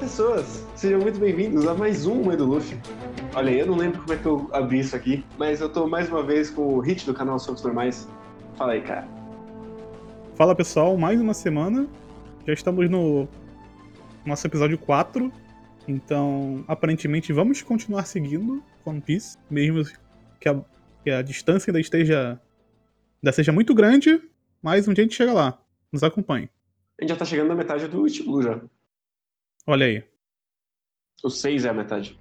Pessoas, sejam muito bem-vindos a mais um Mãe do Luffy. Olha eu não lembro como é que eu abri isso aqui, mas eu tô mais uma vez com o Hit do canal Socos Normais. Fala aí, cara. Fala pessoal, mais uma semana. Já estamos no nosso episódio 4. Então, aparentemente, vamos continuar seguindo One Piece, mesmo que a, que a distância ainda esteja. ainda seja muito grande, mas um dia a gente chega lá. Nos acompanhe. A gente já tá chegando na metade do Blue já. Olha aí. O 6 é a metade.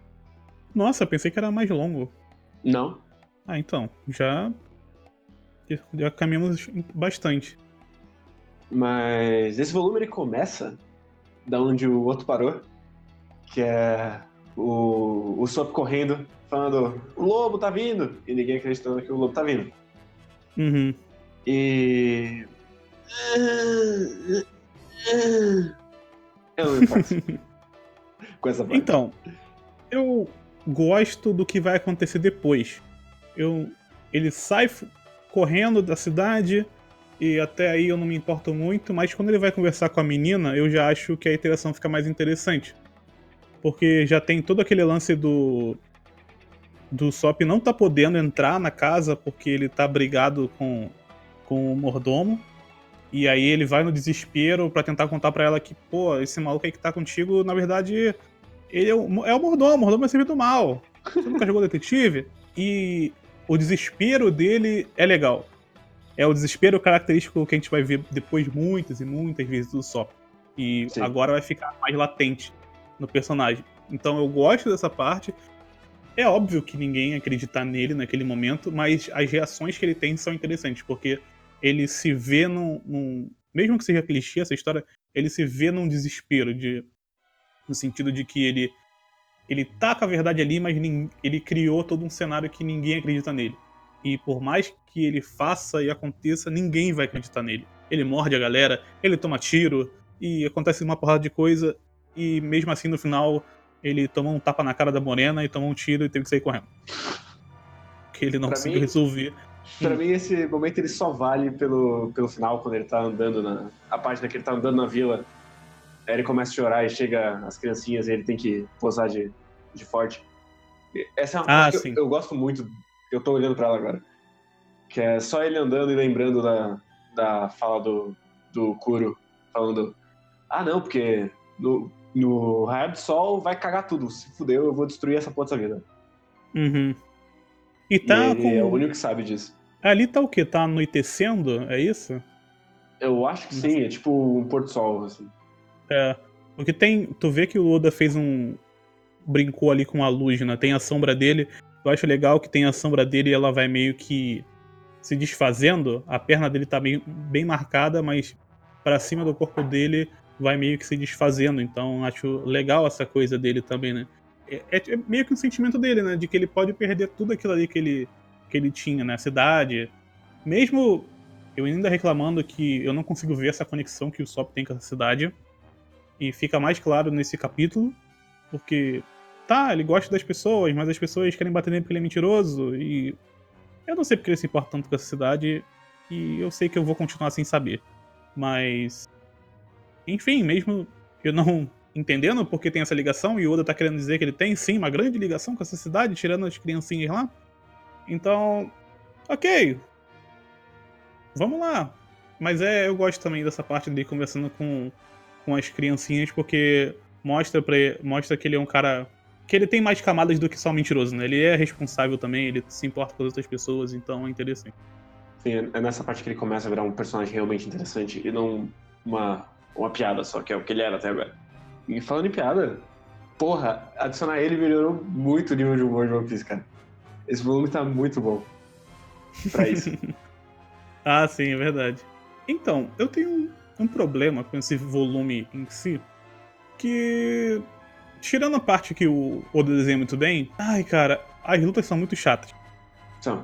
Nossa, pensei que era mais longo. Não. Ah, então. Já. Já caminhamos bastante. Mas esse volume ele começa da onde o outro parou, que é o, o Sop correndo, falando: o lobo tá vindo! E ninguém acreditando que o lobo tá vindo. Uhum. E. Eu com essa. Então, eu gosto do que vai acontecer depois. Eu, ele sai correndo da cidade e até aí eu não me importo muito, mas quando ele vai conversar com a menina, eu já acho que a interação fica mais interessante. Porque já tem todo aquele lance do do Sop não tá podendo entrar na casa porque ele tá brigado com, com o mordomo. E aí ele vai no desespero pra tentar contar pra ela que, pô, esse maluco aí que tá contigo, na verdade, ele é o, é o mordomo, o mordomo é servido mal. Você nunca jogou detetive? E o desespero dele é legal. É o desespero característico que a gente vai ver depois muitas e muitas vezes do Sop. E Sim. agora vai ficar mais latente no personagem. Então eu gosto dessa parte. É óbvio que ninguém acredita nele naquele momento, mas as reações que ele tem são interessantes, porque ele se vê num. num- mesmo que seja clichê essa história, ele se vê num desespero de. No sentido de que ele. Ele tá com a verdade ali, mas ele criou todo um cenário que ninguém acredita nele. E por mais que ele faça e aconteça, ninguém vai acreditar nele. Ele morde a galera, ele toma tiro, e acontece uma porrada de coisa, e mesmo assim no final ele tomou um tapa na cara da morena e tomou um tiro e teve que sair correndo. Porque ele não Pra conseguiu mim- resolver. Pra mim, esse momento ele só vale pelo, pelo final, quando ele tá andando na. A página que ele tá andando na vila. Aí ele começa a chorar e chega as criancinhas e ele tem que posar de, de forte. Essa é uma Ah, parte que eu, eu gosto muito. Eu tô olhando pra ela agora. Que é só ele andando e lembrando da, da fala do, do Kuro, falando: Ah, não, porque no, no raio do sol vai cagar tudo. Se fudeu, eu vou destruir essa porra dessa vida. Uhum. E tá e ele com. é o único que sabe disso. Ali tá o quê? Tá anoitecendo? É isso? Eu acho que sim, é tipo um porto sol, assim. É. Porque tem. Tu vê que o Oda fez um. Brincou ali com a luz, né? Tem a sombra dele. Eu acho legal que tem a sombra dele e ela vai meio que se desfazendo. A perna dele tá bem, bem marcada, mas pra cima do corpo dele vai meio que se desfazendo. Então acho legal essa coisa dele também, né? É, é- é meio que um sentimento dele, né? De que ele pode perder tudo aquilo ali que ele, que ele tinha, né? A cidade. Mesmo eu ainda reclamando que eu não consigo ver essa conexão que o Sop tem com essa cidade. E fica mais claro nesse capítulo, porque tá, ele gosta das pessoas, mas as pessoas querem bater nele porque ele é mentiroso. E eu não sei porque ele se importa tanto com essa cidade. E eu sei que eu vou continuar sem saber. Mas. Enfim, mesmo eu não entendendo porque tem essa ligação, e o Oda tá querendo dizer que ele tem sim uma grande ligação com essa cidade, tirando as criancinhas lá. Então, ok. Vamos lá. Mas é, eu gosto também dessa parte dele conversando com, com as criancinhas, porque mostra, pra, mostra que ele é um cara. que ele tem mais camadas do que só mentiroso, né? Ele é responsável também, ele se importa com as outras pessoas, então é interessante. Sim, é nessa parte que ele começa a virar um personagem realmente interessante e não uma, uma piada só, que é o que ele era até agora. E falando em piada, porra, adicionar ele melhorou muito o nível de humor de One Piece, cara. Esse volume tá muito bom pra isso. Ah, sim, é verdade. Então, eu tenho um, um problema com esse volume em si, que. Tirando a parte que o Oda desenha muito bem, ai, cara, as lutas são muito chatas.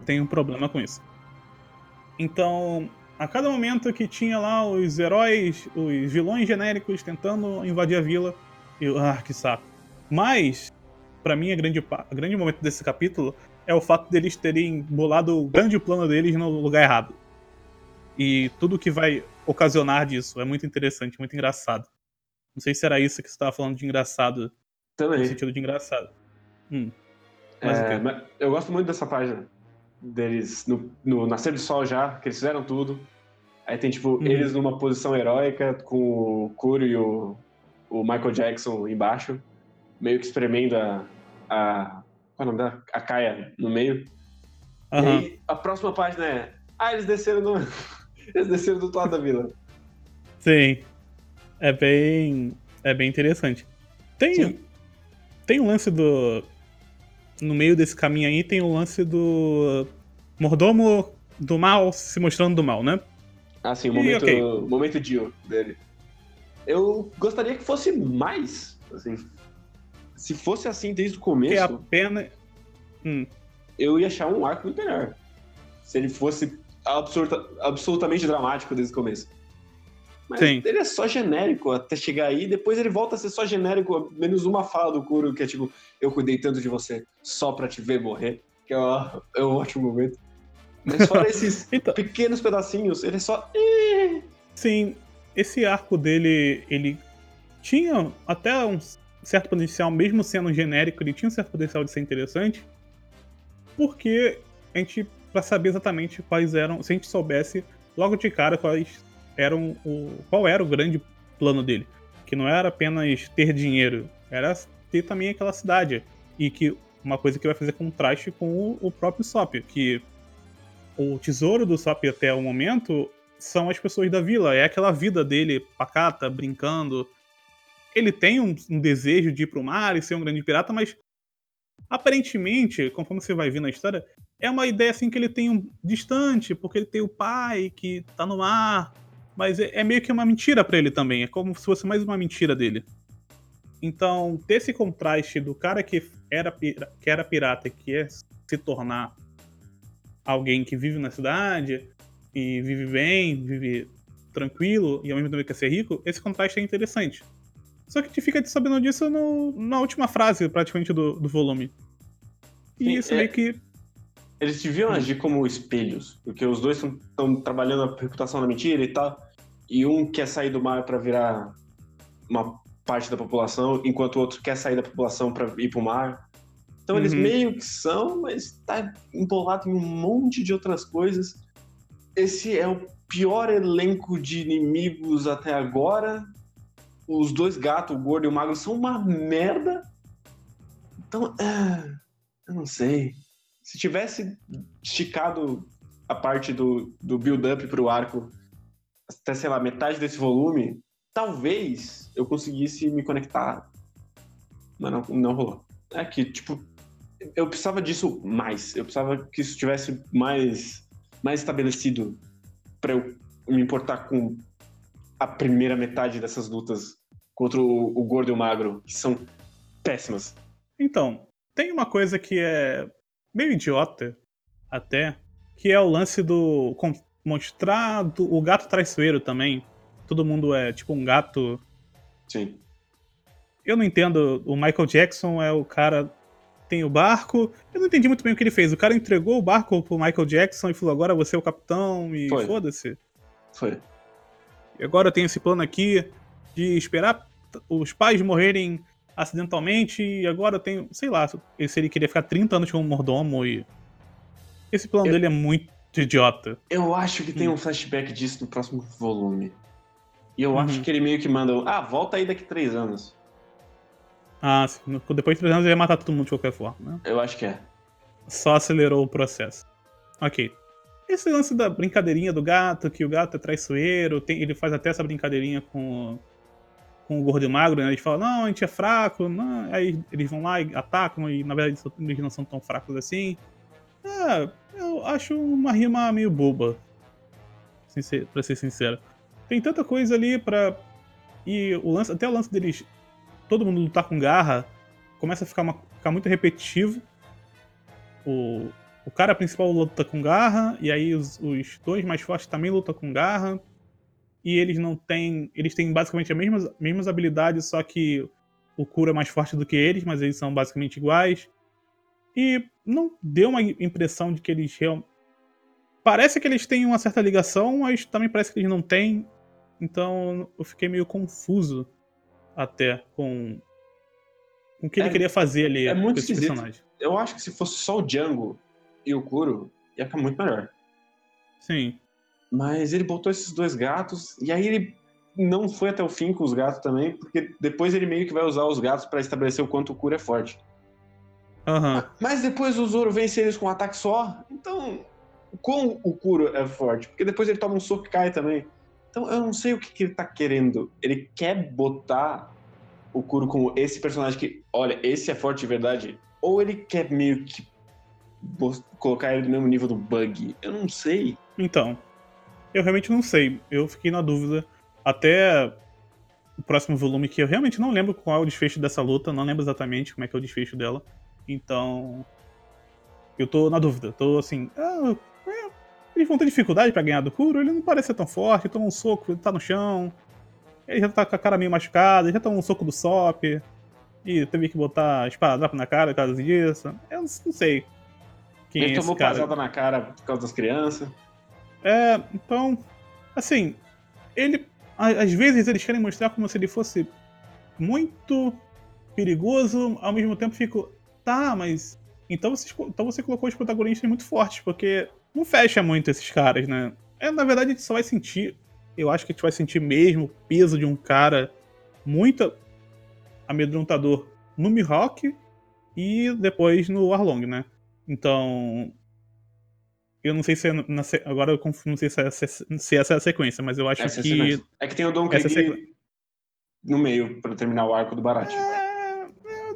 Tenho um problema com isso. Então, a cada momento que tinha lá os heróis, os vilões genéricos tentando invadir a vila, eu, ah, que saco. Mas, pra mim, a grande, o grande momento desse capítulo é o fato deles terem bolado o grande plano deles no lugar errado. E tudo que vai ocasionar disso é muito interessante, muito engraçado. Não sei se era isso que você tava falando de engraçado. Também. No sentido de engraçado. Hum. Mas É, o eu gosto muito dessa página deles no, no Nascer do Sol já, que eles fizeram tudo. Aí tem, tipo, Uhum. eles numa posição heróica, com o Kuro e o, o Michael Jackson embaixo, meio que espremendo a. a qual é o nome dela? A Kaia no meio. E Aham. aí a próxima página é. Ah, eles desceram no. eles desceram do outro lado da vila. Sim. É bem. É bem interessante. Tem. Sim. Tem um lance do. No meio desse caminho aí tem o lance do. Mordomo do mal se mostrando do mal, né? Ah, sim, o momento, ok. o momento Dio dele. Eu gostaria que fosse mais, assim. Se fosse assim desde o Que começo, é apenas. Hum. eu ia achar um arco muito melhor. Se ele fosse absurda- absolutamente dramático desde o começo. Mas Sim. ele é só genérico até chegar aí, depois ele volta a ser só genérico, menos uma fala do Kuro, que é tipo, eu cuidei tanto de você só pra te ver morrer, que é, ó- é um ótimo momento. Mas fora esses Então, pequenos pedacinhos, ele é só. sim, esse arco dele, ele tinha até um certo potencial, mesmo sendo genérico, ele tinha um certo potencial de ser interessante. Porque a gente, pra saber exatamente quais eram, se a gente soubesse logo de cara quais eram o, qual era o grande plano dele. Que não era apenas ter dinheiro, era ter também aquela cidade. E que uma coisa que vai fazer contraste com o, o próprio Sop, que o tesouro do Sop até o momento são as pessoas da vila, é aquela vida dele pacata, brincando. Ele tem um, um desejo de ir pro mar e ser um grande pirata, mas aparentemente, conforme você vai ver na história, é uma ideia assim que ele tem um distante, porque ele tem o pai que tá no mar, mas é, é meio que uma mentira pra ele também, é como se fosse mais uma mentira dele. Então, ter esse contraste do cara que era, pira- que era pirata e quer se tornar alguém que vive na cidade e vive bem, vive tranquilo e ao mesmo tempo quer ser rico, esse contraste é interessante. Só que a gente fica sabendo disso no- na última frase, praticamente, do, do volume. E Sim, isso é- meio que. Eles deviam agir como espelhos, porque os dois estão trabalhando a reputação da mentira e tal, e um quer sair do mar pra virar uma parte da população, enquanto o outro quer sair da população pra ir pro mar. Então eles Uhum. meio que são, mas tá embolado em um monte de outras coisas. Esse é o pior elenco de inimigos até agora. Os dois gatos, o gordo e o magro, são uma merda. Então, ah, eu não sei. Se tivesse esticado a parte do, do build-up pro arco até, sei lá, metade desse volume, talvez eu conseguisse me conectar. Mas não, não rolou. É que, tipo, eu precisava disso mais. Eu precisava que isso tivesse mais, mais estabelecido pra eu me importar com a primeira metade dessas lutas contra o, o gordo e o magro, que são péssimas. Então, tem uma coisa que é meio idiota, até, que é o lance do. Com- mostrar do- o gato traiçoeiro também. Todo mundo é tipo um gato. Sim. Eu não entendo. O Michael Jackson é o cara. Tem o barco. Eu não entendi muito bem o que ele fez. O cara entregou o barco pro Michael Jackson e falou: agora você é o capitão e foda-se. Foi. E agora eu tenho esse plano aqui de esperar os pais morrerem acidentalmente e agora eu tenho, sei lá, se ele queria ficar 30 anos como mordomo e. Esse plano Eu- dele é muito idiota. Eu acho que tem Hum. um flashback disso no próximo volume. E eu Uhum. acho que ele meio que manda. Ah, volta aí daqui três anos. Ah, sim, depois de 3 anos ele ia matar todo mundo de qualquer forma, né? Eu acho que é. Só acelerou o processo. Ok. Esse lance da brincadeirinha do gato, que o gato é traiçoeiro, tem- ele faz até essa brincadeirinha com, com o gordo e o magro, né? Eles falam, não, a gente é fraco, não. aí eles vão lá e atacam, e na verdade eles não são tão fracos assim. Ah, eu acho uma rima meio boba. Pra ser sincero. Tem tanta coisa ali pra. E o lance, até o lance deles. Todo mundo lutar com garra começa a ficar, uma- ficar muito repetitivo. O, o cara principal luta com garra, e aí os, os dois mais fortes também lutam com garra. E eles não têm. Eles têm basicamente as mesmas, mesmas habilidades, só que o Kuro é mais forte do que eles, mas eles são basicamente iguais. E não deu uma impressão de que eles realmente. Parece que eles têm uma certa ligação, mas também parece que eles não têm. Então eu fiquei meio confuso até com, com o que É- ele queria fazer ali é com muito esse esquisito. personagem. Eu acho que se fosse só o Django e o Kuro, ia ficar muito melhor. Sim. Mas ele botou esses dois gatos, e aí ele não foi até o fim com os gatos também, porque depois ele meio que vai usar os gatos pra estabelecer o quanto o Kuro é forte. Aham. Mas depois o Zoro vence eles com um ataque só, então. Como o Kuro é forte? Porque depois ele toma um soco e cai também. Então eu não sei o que, que ele tá querendo. Ele quer botar o Kuro como esse personagem que, olha, esse é forte de verdade. Ou ele quer meio que colocar ele no mesmo nível do Bug. Eu não sei. Então, eu realmente não sei. Eu fiquei na dúvida. Até o próximo volume, que eu realmente não lembro qual é o desfecho dessa luta, não lembro exatamente como é que é o desfecho dela. Então. Eu tô na dúvida. Tô assim. Ah, é, eles vão ter dificuldade pra ganhar do Kuro? Ele não parece ser tão forte, toma um soco, ele tá no chão. Ele já tá com a cara meio machucada, ele já tomou um soco do Sop. E teve que botar esparadrapo na cara por causa disso. Eu não, não sei. Quem é ele esse tomou cara. pasada na cara por causa das crianças. É, então, assim, ele. Às vezes eles querem mostrar como se ele fosse muito perigoso, ao mesmo tempo fico. Tá, mas. Então você, então você colocou os protagonistas muito fortes, porque não fecha muito esses caras, né? É, na verdade, a gente só vai sentir. Eu acho que a gente vai sentir mesmo o peso de um cara muito amedrontador no Mihawk e depois no Arlong, né? Então, eu não sei se é na, agora eu não sei se, é, se essa é a sequência, mas eu acho Essa é, que sequência. é que tem o Don é Krieg no meio, pra terminar o arco do Barat. é,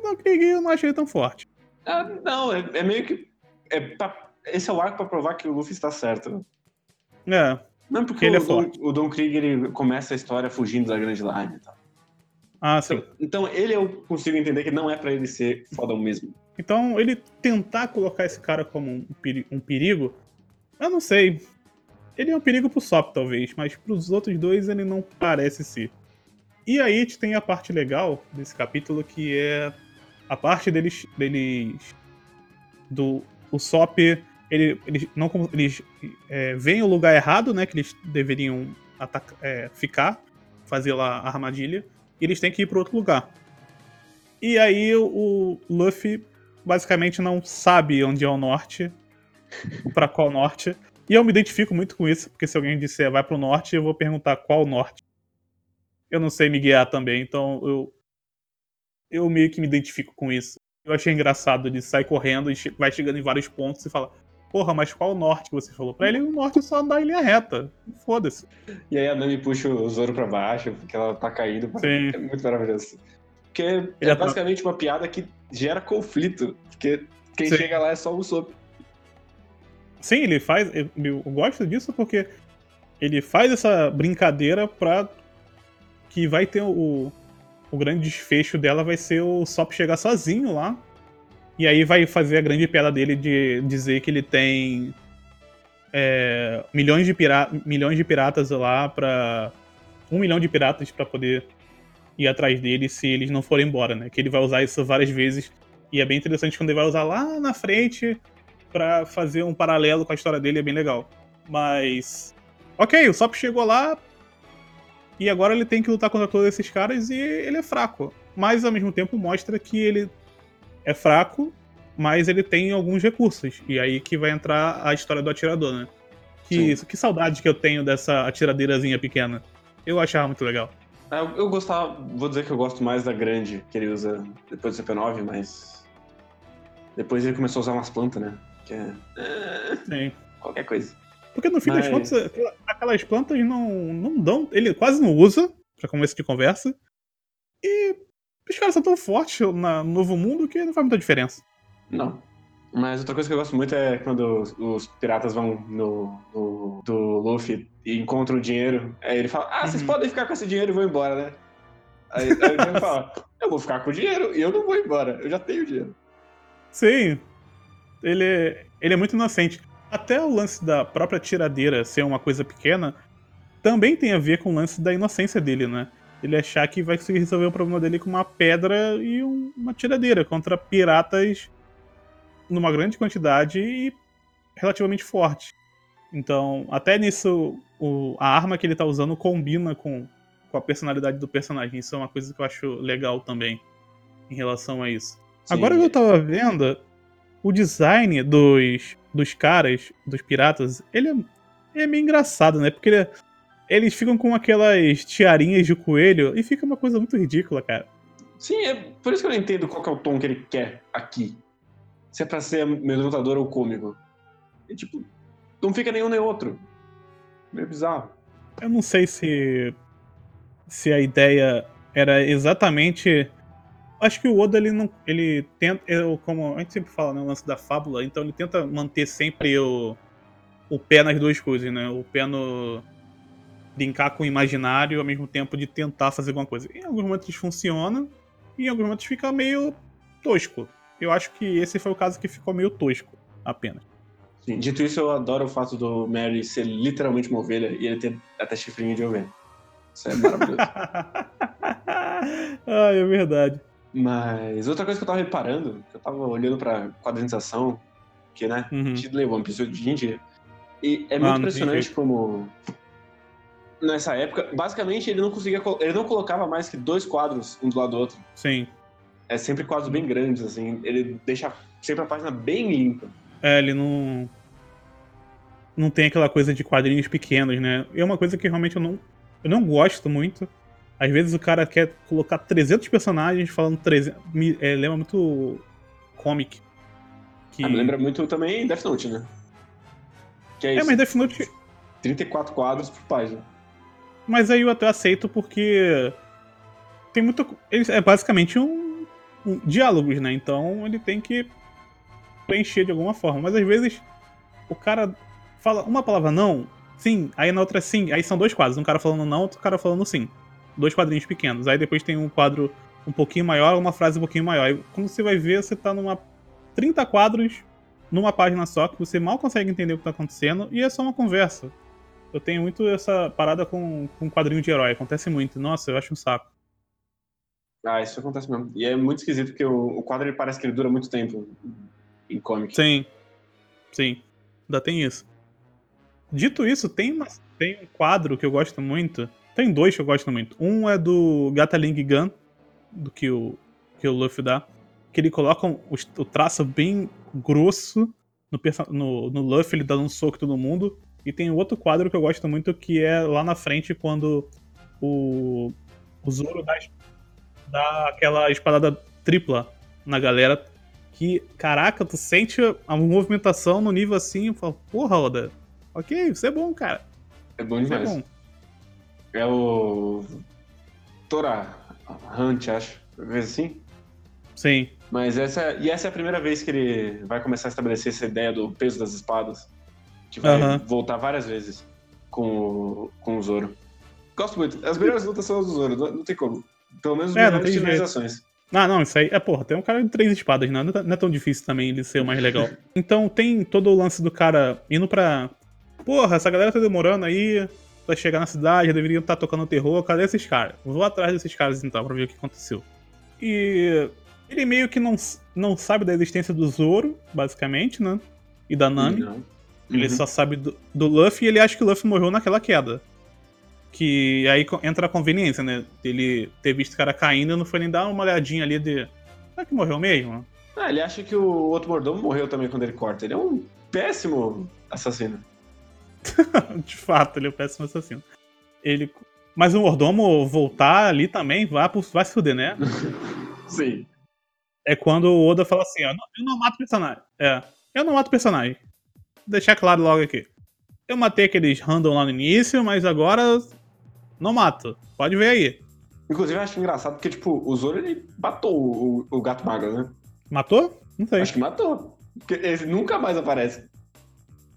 é, Don Krieg eu não achei tão forte. Ah, não, é, é meio que. É pra- esse é o arco pra provar que o Luffy está certo. É, Não porque Ele é o, Don, forte. o Don Krieg ele começa a história fugindo da Grande Line e tal. ah, sim. Então, então ele eu consigo entender que não é pra ele ser fodão mesmo. Então ele tentar colocar esse cara como um, peri- um perigo, eu não sei. Ele é um perigo pro Sop, talvez, mas pros outros dois ele não parece ser. E aí a gente tem a parte legal desse capítulo, que é a parte deles. deles do. O Sop. Ele, eles não eles é, o lugar errado, né? Que eles deveriam ataca- é, ficar, fazer lá a armadilha, e eles têm que ir para outro lugar. E aí o Luffy basicamente não sabe onde é o norte, pra qual norte. E eu me identifico muito com isso, porque se alguém disser vai pro norte, eu vou perguntar qual norte. Eu não sei me guiar também, então eu eu meio que me identifico com isso. Eu achei engraçado ele sai correndo e vai chegando em vários pontos e fala: "Porra, mas qual norte que você falou?" Pra ele, o norte é só andar em linha reta. Foda-se. E aí a Nami puxa o Zoro pra baixo, porque ela tá caindo. Sim. É muito maravilhoso. Porque Ele é basicamente uma piada que gera conflito. Porque quem Sim. chega lá é só o Sop. Sim, ele faz. Eu, eu gosto disso porque ele faz essa brincadeira pra. que vai ter o. O grande desfecho dela vai ser o Sop chegar sozinho lá. E aí vai fazer a grande piada dele de dizer que ele tem. é, milhões, de milhões de piratas lá pra. Um milhão de piratas pra poder ir atrás dele se eles não forem embora, né? Que ele vai usar isso várias vezes. E é bem interessante quando ele vai usar lá na frente pra fazer um paralelo com a história dele, é bem legal. Mas. Ok, o Sop chegou lá. E agora ele tem que lutar contra todos esses caras e ele é fraco. Mas ao mesmo tempo mostra que ele é fraco, mas ele tem alguns recursos. E aí que vai entrar a história do atirador, né? Que, que saudade que eu tenho dessa atiradeirazinha pequena. Eu achava muito legal. É, Eu, eu gostava, vou dizer que eu gosto mais da grande que ele usa depois do CP9, mas. Depois ele começou a usar umas plantas, né? Que é. é, Sim. qualquer coisa. Porque no fim das Mas- contas, aquela- aquelas plantas não, não dão. Ele quase não usa, pra começo de conversa. E os caras são tão fortes na- no novo mundo que não faz muita diferença. Não. Mas outra coisa que eu gosto muito é quando os, os piratas vão no, no- do Luffy e encontram o dinheiro. Aí ele fala: Ah, vocês Uhum. podem ficar com esse dinheiro e vão embora, né? Aí, aí o Django fala: Eu vou ficar com o dinheiro e eu não vou embora, eu já tenho dinheiro. Sim. Ele, ele é muito inocente. Até o lance da própria tiradeira ser uma coisa pequena também tem a ver com o lance da inocência dele, né? Ele achar que vai conseguir resolver o problema dele com uma pedra e um- uma tiradeira contra piratas numa grande quantidade e relativamente forte. Então, até nisso, o- a arma que ele tá usando combina com com a personalidade do personagem. Isso é uma coisa que eu acho legal também em relação a isso. Sim. Agora que eu tava vendo, o design dos, dos caras, dos piratas, ele é, é meio engraçado, né? Porque ele, eles ficam com aquelas tiarinhas de coelho e fica uma coisa muito ridícula, cara. Sim, é por isso que eu não entendo qual é o tom que ele quer aqui. Se é pra ser amedrontador ou cômico. E, tipo, não fica nenhum nem outro. Meio bizarro. Eu não sei se. Se a ideia era exatamente. Acho que o Oda ele não. Ele tenta. Eu, como a gente sempre fala, né? O lance da fábula, então ele tenta manter sempre o. O pé nas duas coisas, né? O pé no. Brincar com o imaginário ao mesmo tempo de tentar fazer alguma coisa. Em alguns momentos funciona, e em alguns momentos fica meio tosco. Eu acho que esse foi o caso que ficou meio tosco, apenas. Sim, dito isso, eu adoro o fato do Mary ser literalmente uma ovelha e ele ter até chifrinho de ovelha. Isso é maravilhoso. ah, é verdade. Mas outra coisa que eu tava reparando, que eu tava olhando pra quadrinização, que, né, uhum. te levou um episódio de dia, e é muito ah, impressionante como nessa época, basicamente ele não conseguia, ele não colocava mais que dois quadros um do lado do outro. Sim. É sempre quadros bem grandes, assim, ele deixa sempre a página bem limpa. É, ele não. Não tem aquela coisa de quadrinhos pequenos, né? É uma coisa que realmente eu não, eu não gosto muito. Às vezes o cara quer colocar 300 personagens falando 300. Me, é, lembra muito comic. Que... Ah, me lembra muito também Death Note, né? Que é, é mas Death Note. 34 quadros por página. Mas aí eu até aceito porque. Tem muito. É basicamente um, um diálogos, né? Então ele tem que preencher de alguma forma. Mas às vezes o cara fala uma palavra não, sim, aí na outra sim, aí são dois quadros, um cara falando não, outro cara falando sim. Dois quadrinhos pequenos. Aí depois tem um quadro um pouquinho maior, uma frase um pouquinho maior. E quando você vai ver, você tá numa 30 quadros numa página só que você mal consegue entender o que tá acontecendo e é só uma conversa. Eu tenho muito essa parada com, com quadrinho de herói, acontece muito. Nossa, eu acho um saco. Ah, isso acontece mesmo. E é muito esquisito porque o, o quadro ele parece que ele dura muito tempo em comic. Sim. Sim. Ainda tem isso. Dito isso, tem, uma, tem um quadro que eu gosto muito. Tem dois que eu gosto muito. Um é do Gatling Gun, do que o, que o Luffy dá. Que ele coloca o, o traço bem grosso no, no, no Luffy, ele dando um soco em todo mundo. E tem outro quadro que eu gosto muito, que é lá na frente, quando o, o Zoro dá, dá aquela espadada tripla na galera que, caraca, tu sente a movimentação no nível assim e fala, porra, Oda, ok, isso é bom, cara. É bom demais. É, bom. É o. Tora Hunt, acho. Vê assim? Sim. Mas essa, e essa é a primeira vez que ele vai começar a estabelecer essa ideia do peso das espadas. Que vai uh -huh. voltar várias vezes com o, com o Zoro. Gosto muito. As melhores lutas são as do Zoro, não, não tem como. Pelo menos é, melhores finalizações. Ah, não, isso aí. É, porra, tem um cara de três espadas, né? não, não é tão difícil também ele ser o mais legal. Então tem todo o lance do cara indo pra. Porra, essa galera tá demorando aí pra chegar na cidade, deveriam estar tá tocando terror, cadê esses caras? Vou atrás desses caras então pra ver o que aconteceu. E ele meio que não, não sabe da existência do Zoro, basicamente, né? E da Nami. Uhum. Ele só sabe do, do Luffy e ele acha que o Luffy morreu naquela queda. Que aí entra a conveniência, né? Ele ter visto o cara caindo não foi nem dar uma olhadinha ali de. Será que morreu mesmo? Ah, ele acha que o outro mordomo morreu também quando ele corta. Ele é um péssimo assassino. de fato, ele é um péssimo assassino. Ele. Mas o mordomo voltar ali também vai, vai se fuder, né? Sim. É quando o Oda fala assim, ó, eu não mato personagem. É, eu não mato personagem. Vou deixar claro logo aqui. Eu matei aqueles random lá no início, mas agora não mato. Pode ver aí. Inclusive, eu acho engraçado porque, tipo, o Zoro, ele matou o, o gato magro, né? Matou? Não sei. Acho que matou. Porque ele nunca mais aparece.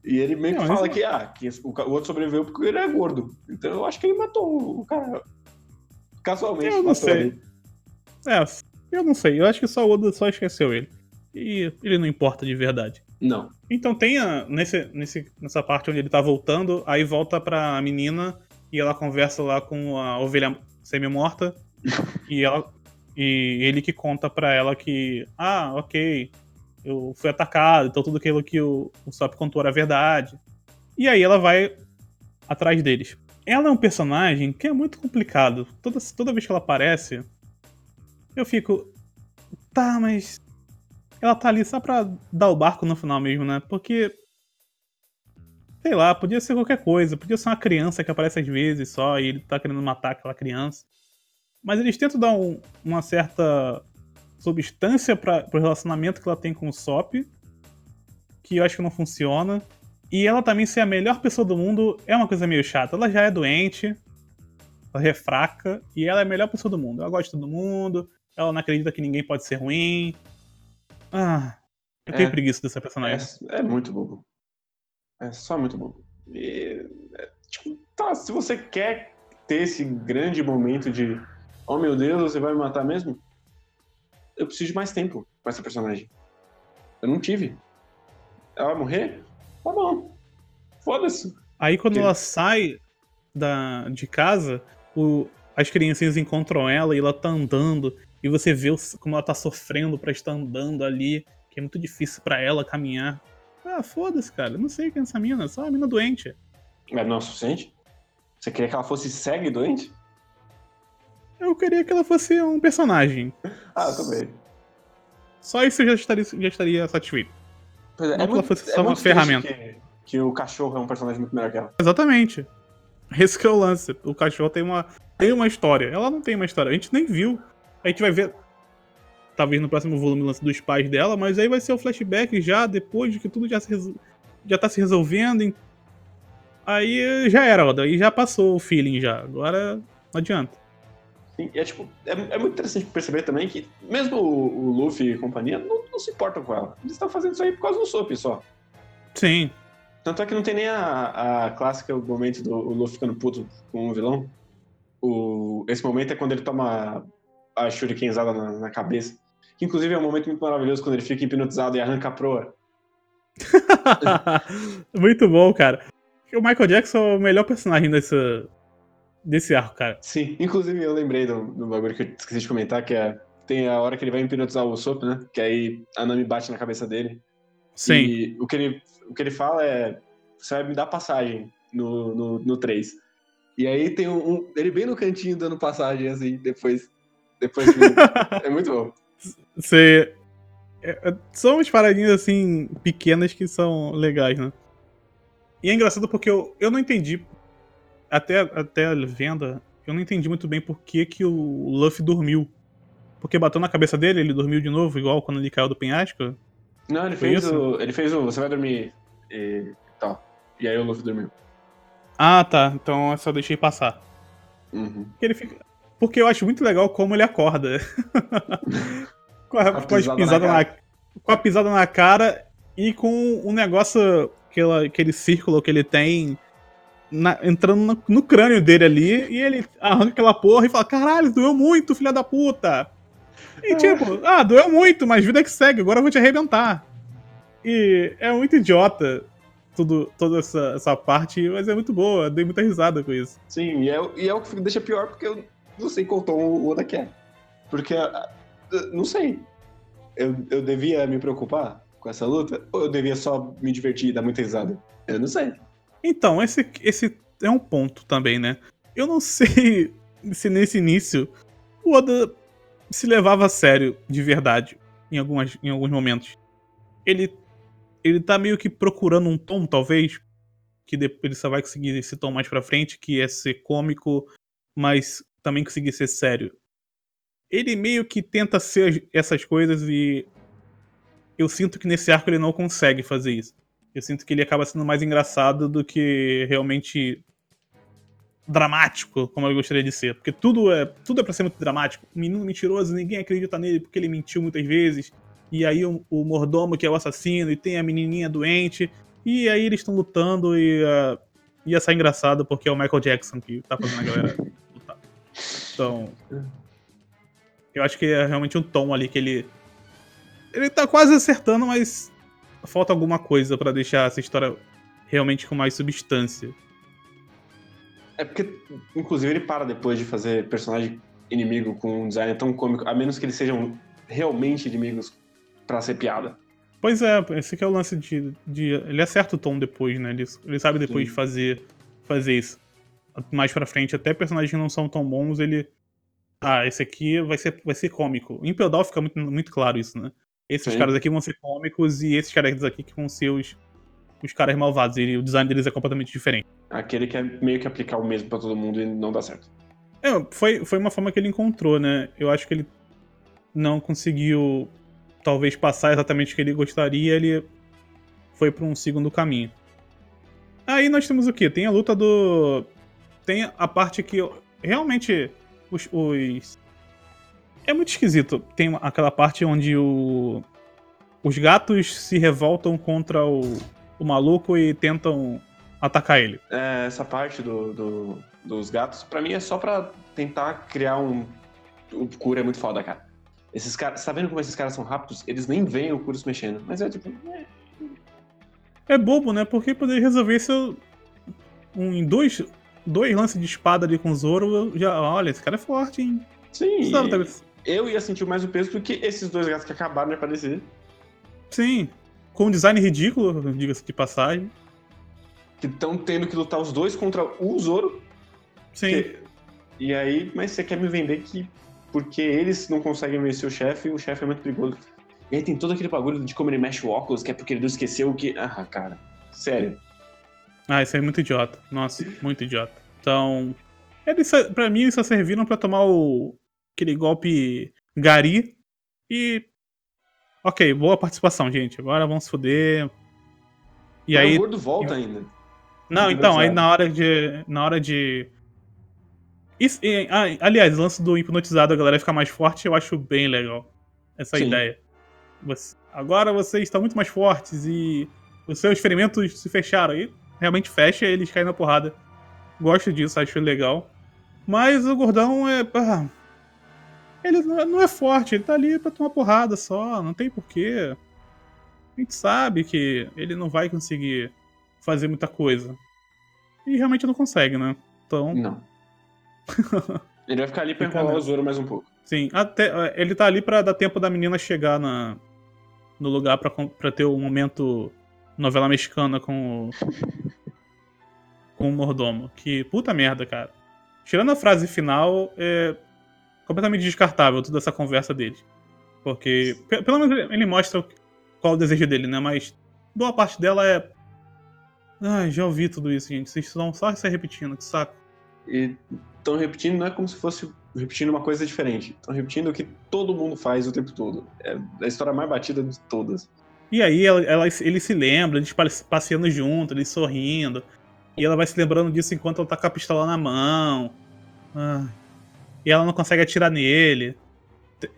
E ele meio que fala que, ah, que o, o, outro sobreviveu porque ele é gordo. Então eu acho que ele matou o cara. Casualmente. Eu não sei. Ele. É, eu não sei. Eu acho que só o Oda só esqueceu ele. E ele não importa de verdade. Não. Então tem a, nesse, nesse, nessa parte onde ele tá voltando, aí volta pra menina e ela conversa lá com a ovelha semi-morta. e ela. E ele que conta pra ela que. Ah, ok. Eu fui atacado, então tudo aquilo que o, o Sop contou era verdade. E aí ela vai atrás deles. ela é um personagem que é muito complicado. Toda, toda vez que ela aparece, eu fico. Tá, mas. Ela tá ali só pra dar o barco no final mesmo, né? Porque. Sei lá, podia ser qualquer coisa. Podia ser uma criança que aparece às vezes só e ele tá querendo matar aquela criança. Mas eles tentam dar um, uma certa substância para o relacionamento que ela tem com o Sop, que eu acho que não funciona. E ela também ser a melhor pessoa do mundo é uma coisa meio chata. Ela já é doente, ela é fraca, e ela é a melhor pessoa do mundo. Ela gosta de todo mundo, ela não acredita que ninguém pode ser ruim. Ah, eu tenho é, preguiça dessa personagem. É, é, muito bobo. É só muito bobo. E, é, tipo, tá, se você quer ter esse grande momento de oh meu Deus, você vai me matar mesmo? Eu preciso de mais tempo com essa personagem. Eu não tive. Ela vai morrer? Tá bom. Foda-se. Aí quando ela sai da, de casa, o, as criancinhas encontram ela e ela tá andando. E você vê como ela tá sofrendo pra estar andando ali. Que é muito difícil para ela caminhar. Ah, foda-se, cara. Eu não sei quem é essa mina. Só uma mina doente. Mas não é o suficiente? Você queria que ela fosse cega e doente? Eu queria que ela fosse um personagem. ah, eu também. Só isso eu já estaria, já estaria satisfeito. Pois é, Não é que ela fosse é só uma ferramenta. Que, que, o cachorro é um personagem muito melhor que ela. Exatamente. Esse que é o lance. O cachorro tem uma, tem uma história. Ela não tem uma história. A gente nem viu. A gente vai ver. Talvez no próximo volume lance dos pais dela, mas aí vai ser o flashback já depois de que tudo já, se, já tá se resolvendo. Aí já era, Aí já passou o feeling já. Agora não adianta. Sim, é, tipo, é, é, muito interessante perceber também que, mesmo o, o Luffy e companhia, não, não, se importam com ela. Eles estão fazendo isso aí por causa do Soap só. Sim. Tanto é que não tem nem a, a clássica momento do Luffy ficando puto com o vilão. O, esse momento é quando ele toma a shurikenzada na, na cabeça. Que inclusive é um momento muito maravilhoso quando ele fica hipnotizado e arranca a proa. muito bom, cara. O Michael Jackson é o melhor personagem dessa, desse arco, cara. Sim, inclusive eu lembrei do, do bagulho que eu esqueci de comentar, que é. Tem a hora que ele vai hipnotizar o Sop, né? Que aí a Nami bate na cabeça dele. Sim. E o que ele, o que ele fala é: você vai me dar passagem no, no, no 3. E aí tem um, um, Ele bem no cantinho dando passagem, assim, depois. Depois é muito bom. Você. É, é, são umas paradinhas assim, pequenas que são legais, né? E é engraçado porque eu, eu não entendi até, até a venda, eu não entendi muito bem por que, que o Luffy dormiu. Porque bateu na cabeça dele, ele dormiu de novo, igual quando ele caiu do penhasco? Não, ele fez o. Ele fez o. Você vai dormir e tal. E aí o Luffy dormiu. Ah, tá. Então eu só deixei passar. Uhum. Porque, ele fica... Porque eu acho muito legal como ele acorda. com, a, com, a pisada na, na, com a pisada na cara e com um negócio, aquela, aquele círculo que ele tem na, entrando no, no, crânio dele ali e ele arranca aquela porra e fala: caralho, doeu muito, filha da puta. E é. tipo, ah, doeu muito, mas vida que segue, agora eu vou te arrebentar. E é muito idiota tudo, toda essa, essa parte, mas é muito boa, dei muita risada com isso. Sim, e é, e é o que deixa pior porque eu não sei qual tom o Oda quer. Porque, ah, não sei, eu, eu devia me preocupar com essa luta ou eu devia só me divertir e dar muita risada? Eu não sei. Então, esse, esse é um ponto também, né? Eu não sei se nesse início o Oda se levava a sério de verdade em, algumas, em alguns momentos. Ele, ele tá meio que procurando um tom, talvez, que ele só vai conseguir esse tom mais pra frente, que é ser cômico, mas também conseguir ser sério. Ele meio que tenta ser essas coisas e eu sinto que nesse arco ele não consegue fazer isso. Eu sinto que ele acaba sendo mais engraçado do que realmente dramático, como eu gostaria de ser. Porque tudo é tudo é pra ser muito dramático. O menino mentiroso, ninguém acredita nele porque ele mentiu muitas vezes. E aí o, o mordomo que é o assassino, e tem a menininha doente. E aí eles estão lutando e uh, ia sair engraçado porque é o Michael Jackson que tá fazendo a galera lutar. Então. Eu acho que é realmente um tom ali que ele. Ele tá quase acertando, mas falta alguma coisa para deixar essa história realmente com mais substância. É porque, inclusive, ele para depois de fazer personagem inimigo com um design tão cômico, a menos que eles sejam realmente inimigos para ser piada. Pois é, esse que é o lance de, de, Ele acerta o tom depois, né? Ele, ele sabe depois Sim. de fazer, fazer isso. mais pra frente, até personagens que não são tão bons, ele. Ah, esse aqui vai ser, vai ser cômico. Em Pedal fica muito, muito claro isso, né? Esses Sim. caras aqui vão ser cômicos e esses caras aqui que vão ser os, os caras malvados. E o design deles é completamente diferente. Aquele que é meio que aplicar o mesmo pra todo mundo e não dá certo. É, foi, foi uma forma que ele encontrou, né? Eu acho que ele não conseguiu, talvez, passar exatamente o que ele gostaria, ele foi pra um segundo caminho. Aí nós temos o quê? Tem a luta do. Tem a parte que realmente os. os- É muito esquisito. Tem aquela parte onde o. Os gatos se revoltam contra o, o maluco e tentam atacar ele. É, essa parte do, do- dos gatos, pra mim, é só pra tentar criar um. O Cura é muito foda, cara. Esses caras, você tá vendo como esses caras são rápidos? Eles nem veem o Cura se mexendo. Mas é tipo. é, É bobo, né? Porque poderia resolver isso um, em dois, dois lances de espada ali com o Zoro. Já, olha, esse cara é forte, hein? Sim, Precisava ter- eu ia sentir mais o peso do que esses dois gatos que acabaram de aparecer. Sim. Com um design ridículo, diga-se de passagem. Que estão tendo que lutar os dois contra o Zoro. Sim. Que- E aí, mas você quer me vender que porque eles não conseguem vencer o chefe, o chefe é muito perigoso. E aí tem todo aquele bagulho de como ele mexe o óculos, que é porque ele não esqueceu que. Ah, cara. Sério. Ah, isso aí é muito idiota. Nossa, muito idiota. Então, eles, pra mim, eles só serviram pra tomar o, aquele golpe Gari e... Ok, boa participação, gente. Agora vamos se fuder. E Mas aí... o gordo volta ainda. Não, então, aí na hora de. Na hora de. Isso- e, ah, aliás, o lance do hipnotizado, a galera ficar mais forte, eu acho bem legal. Essa Sim. ideia. Você- agora vocês estão muito mais fortes e os seus experimentos se fecharam. E realmente fecha e eles caem na porrada. Gosto disso, acho legal. Mas o gordão é. ah, ele não é, não é forte, ele tá ali pra tomar porrada só, não tem porquê. A gente sabe que ele não vai conseguir fazer muita coisa. E realmente não consegue, né? Então, Não. ele vai ficar ali pra Fica enrolar o. Zoro mais um pouco. sim, até ele tá ali pra dar tempo da menina chegar na, no lugar pra, pra ter o momento novela mexicana com o, com o mordomo. Que puta merda, cara. Tirando a frase final, é completamente descartável toda essa conversa dele. Porque, pe- pelo menos ele, ele mostra qual é o desejo dele, né? Mas boa parte dela é. Ai, já ouvi tudo isso, gente. Vocês estão só se repetindo, que saco. E estão repetindo, não é como se fosse repetindo uma coisa diferente. Estão repetindo o que todo mundo faz o tempo todo. É a história mais batida de todas. E aí ela, ela- ele se lembra, eles pa- passeando junto, eles sorrindo. E ela vai se lembrando disso enquanto ela tá com a pistola na mão. Ah. E ela não consegue atirar nele.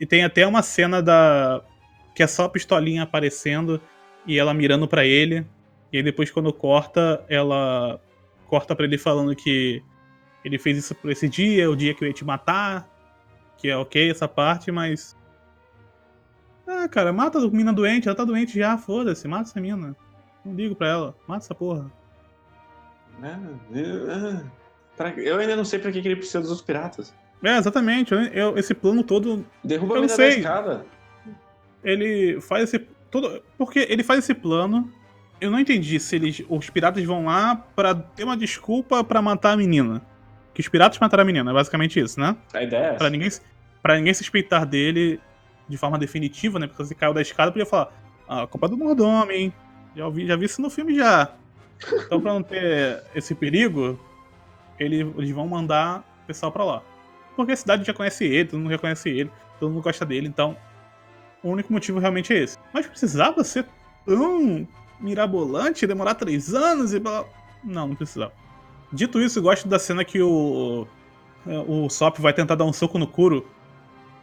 E tem até uma cena da. que é só a pistolinha aparecendo e ela mirando pra ele. E aí depois quando corta, ela corta pra ele falando que ele fez isso por esse dia, o dia que eu ia te matar. Que é ok essa parte, mas ah, cara, mata a mina doente, ela tá doente já, foda-se, mata essa mina. Não ligo pra ela, mata essa porra. Ah, pra- Eu ainda não sei pra que que ele precisa dos piratas. É, exatamente, eu, eu- esse plano todo, Derruba Eu a não mina da sei. escada. ele faz esse. Todo, porque ele faz esse plano. Eu não entendi se eles, os piratas vão lá pra ter uma desculpa pra matar a menina. Que os piratas mataram a menina, é basicamente isso, né? A ideia é Pra ninguém, pra ninguém suspeitar dele de forma definitiva, né? Porque se caiu da escada, podia falar: Ah, a culpa é do mordomo, hein? Já, ouvi, já vi isso no filme já. Então, pra não ter esse perigo, ele- eles vão mandar o pessoal pra lá. Porque a cidade já conhece ele, todo mundo já conhece ele, todo mundo gosta dele, então. O único motivo realmente é esse. Mas precisava ser tão mirabolante, demorar três anos e blá. Não, não precisava. Dito isso, gosto da cena que o. O Sop vai tentar dar um soco no Kuro,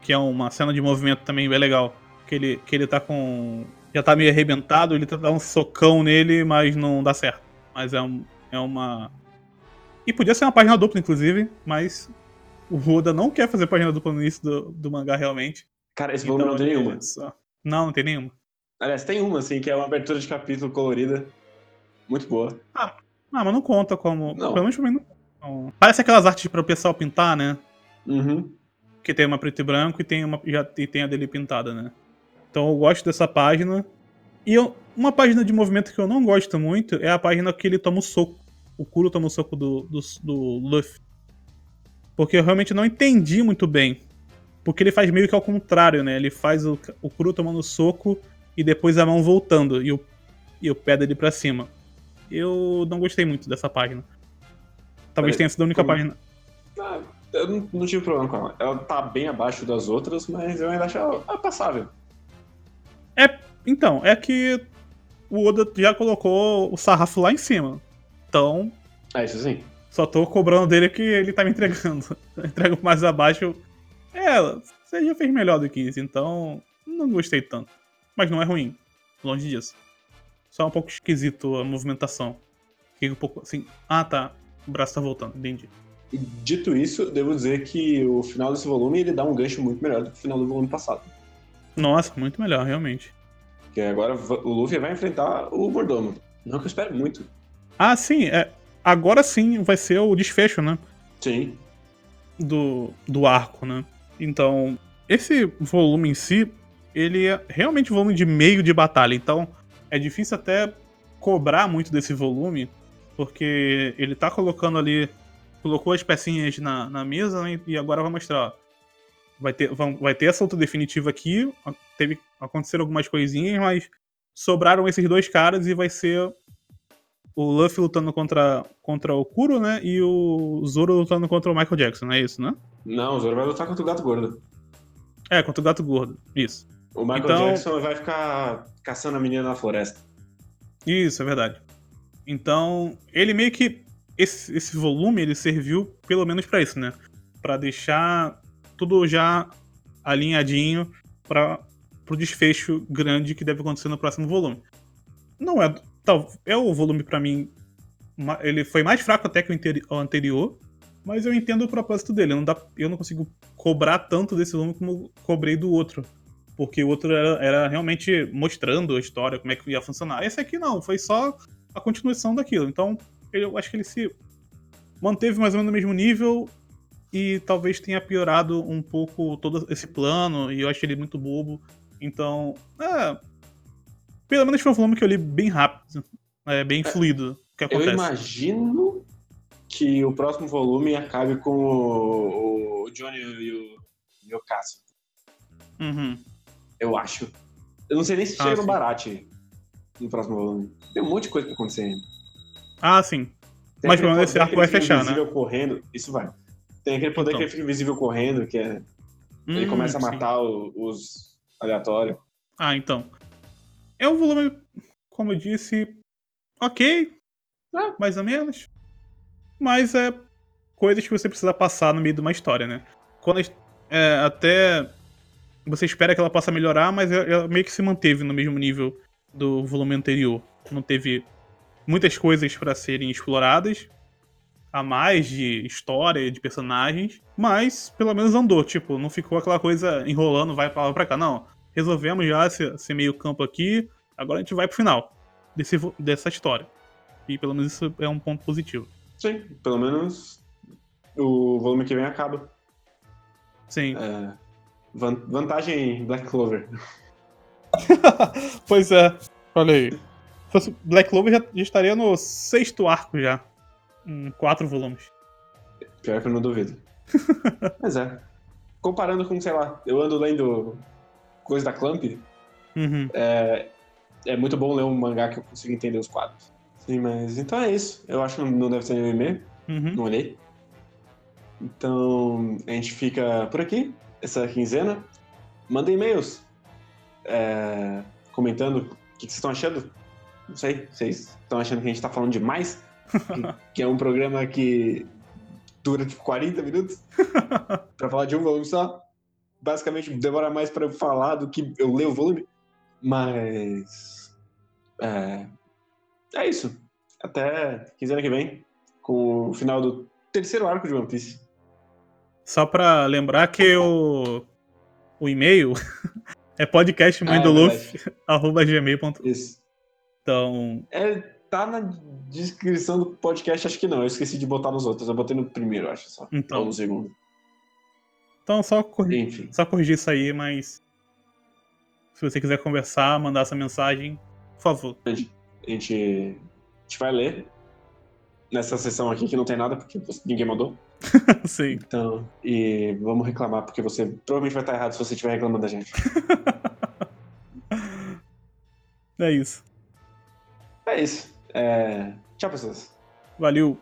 que é uma cena de movimento também bem legal. Que ele, que ele tá com. Já tá meio arrebentado, ele tenta dar um socão nele, mas não dá certo. Mas é, um, é uma. E podia ser uma página dupla, inclusive, mas o Oda não quer fazer página dupla no início do, do mangá realmente. Cara, esse volume não tem ele nenhuma. só- Não, não tem nenhuma. Aliás, tem uma, assim, que é uma abertura de capítulo colorida. Muito boa. Ah, mas não conta como. Não. Pelo menos pra mim não. não. Parece aquelas artes para o pessoal pintar, né? Uhum. que tem uma preto e branco e tem, uma, já, e tem a dele pintada, né? Então eu gosto dessa página. E eu- uma página de movimento que eu não gosto muito é a página que ele toma o soco. o Kuro toma o soco do, do, do Luffy. Porque eu realmente não entendi muito bem. Porque ele faz meio que ao contrário, né? Ele faz o, o Kuro tomando soco e depois a mão voltando e o, e o pé dele pra cima. Eu não gostei muito dessa página. Talvez tenha sido a única como- página. Ah, eu não, não tive problema com ela. Ela tá bem abaixo das outras, mas eu ainda acho ela ela passável. É, então, é que o Oda já colocou o sarrafo lá em cima. Então, É, isso sim. Só tô cobrando dele que ele tá me entregando. Eu entrego mais abaixo. É, você já fez melhor do que isso, então não gostei tanto. Mas não é ruim, longe disso. Só um pouco esquisito a movimentação. Fica um pouco assim, ah tá, o braço tá voltando, entendi. Dito isso, devo dizer que o final desse volume ele dá um gancho muito melhor do que o final do volume passado. Nossa, muito melhor, realmente. Porque agora o Luffy vai enfrentar o Mordomo. Não que eu espere muito. Ah, sim, é, agora sim vai ser o desfecho, né? Sim. do, do arco, né? Então, esse volume em si, ele é realmente um volume de meio de batalha. Então, é difícil até cobrar muito desse volume, porque ele tá colocando ali, colocou as pecinhas na, na mesa né, e agora vai mostrar, ó, vai ter, vão- vai ter essa luta definitiva aqui, teve, aconteceram algumas coisinhas, mas sobraram esses dois caras e vai ser o Luffy lutando contra, contra o Kuro, né? E o Zoro lutando contra o Michael Jackson, não é isso, né? Não, o Zoro vai lutar contra o Gato Gordo. É, contra o Gato Gordo. Isso. O Michael Então- Jackson vai ficar caçando a menina na floresta. Isso, é verdade. Então, ele meio que. Esse, esse volume ele serviu pelo menos pra isso, né? Pra deixar tudo já alinhadinho para pro desfecho grande que deve acontecer no próximo volume. Não é. Tal, é o volume pra mim. Ele foi mais fraco até que o anterior, mas eu entendo o propósito dele. Não dá, eu não consigo cobrar tanto desse volume como cobrei do outro. Porque o outro era, era realmente mostrando a história, como é que ia funcionar. Esse aqui não, foi só a continuação daquilo. Então, eu acho que ele se manteve mais ou menos no mesmo nível e talvez tenha piorado um pouco todo esse plano, e eu achei ele muito bobo. Então, é. Pelo menos foi um volume que eu li bem rápido, é, bem fluido. Que Eu acontece? imagino que o próximo volume acabe com o, o Johnny e o, e o Cássio. Uhum. Eu acho. Eu não sei nem se Ah, chega sim. no Barate no próximo volume. Tem um monte de coisa pra acontecer ainda. Ah, sim. Tem Mas pelo menos esse arco vai ele fechar, né? invisível correndo. Isso vai. Tem aquele poder Então. que ele fica invisível correndo, que é. Ele Hum, começa a sim. matar o- os aleatórios. Ah, então. É um volume, como eu disse, ok, Ah. mais ou menos. Mas é coisas que você precisa passar no meio de uma história, né? Quando é, até você espera que ela possa melhorar, mas ela ela meio que se manteve no mesmo nível do volume anterior. Não teve muitas coisas para serem exploradas, a mais de história, de personagens, mas pelo menos andou, tipo, não ficou aquela coisa enrolando, vai pra lá pra cá, não. Resolvemos já esse, esse meio campo aqui, agora a gente vai pro final desse, dessa história. E pelo menos isso é um ponto positivo. Sim, pelo menos o volume que vem acaba. Sim. É, van- vantagem Black Clover. pois é, olha aí. Black Clover já, já estaria no sexto arco já. Em quatro volumes. Pior que eu não duvido. Mas é. Comparando com, sei lá, eu ando lendo coisa da Clamp, Uhum. é muito bom ler um mangá que eu consigo entender os quadros. Sim, mas então é isso. Eu acho que não deve ser nenhum e-mail, Uhum. não olhei. Então a gente fica por aqui, essa quinzena. Manda e-mails é, comentando o que que vocês estão achando. Não sei, vocês estão achando que a gente tá falando demais? que, que é um programa que dura tipo 40 minutos pra falar de um volume só. Basicamente demora mais pra eu falar do que eu ler o volume. Mas. É, é isso. Até quinzena que vem, com o final do terceiro arco de One Piece. Só pra lembrar que o, o e-mail é podcast mãe Ah, é. Isso. Então, É, tá na descrição do podcast, acho que não. Eu esqueci de botar nos outros. Eu botei no primeiro, acho só. Então. Ou no segundo. Então só, corri- Enfim. só corrigir isso aí, mas se você quiser conversar, mandar essa mensagem, por favor. A gente, a gente vai ler. nessa sessão aqui que não tem nada, porque ninguém mandou. Sim. Então, e vamos reclamar, porque você provavelmente vai estar errado se você estiver reclamando da gente. é isso. É isso. É... Tchau, pessoas. Valeu.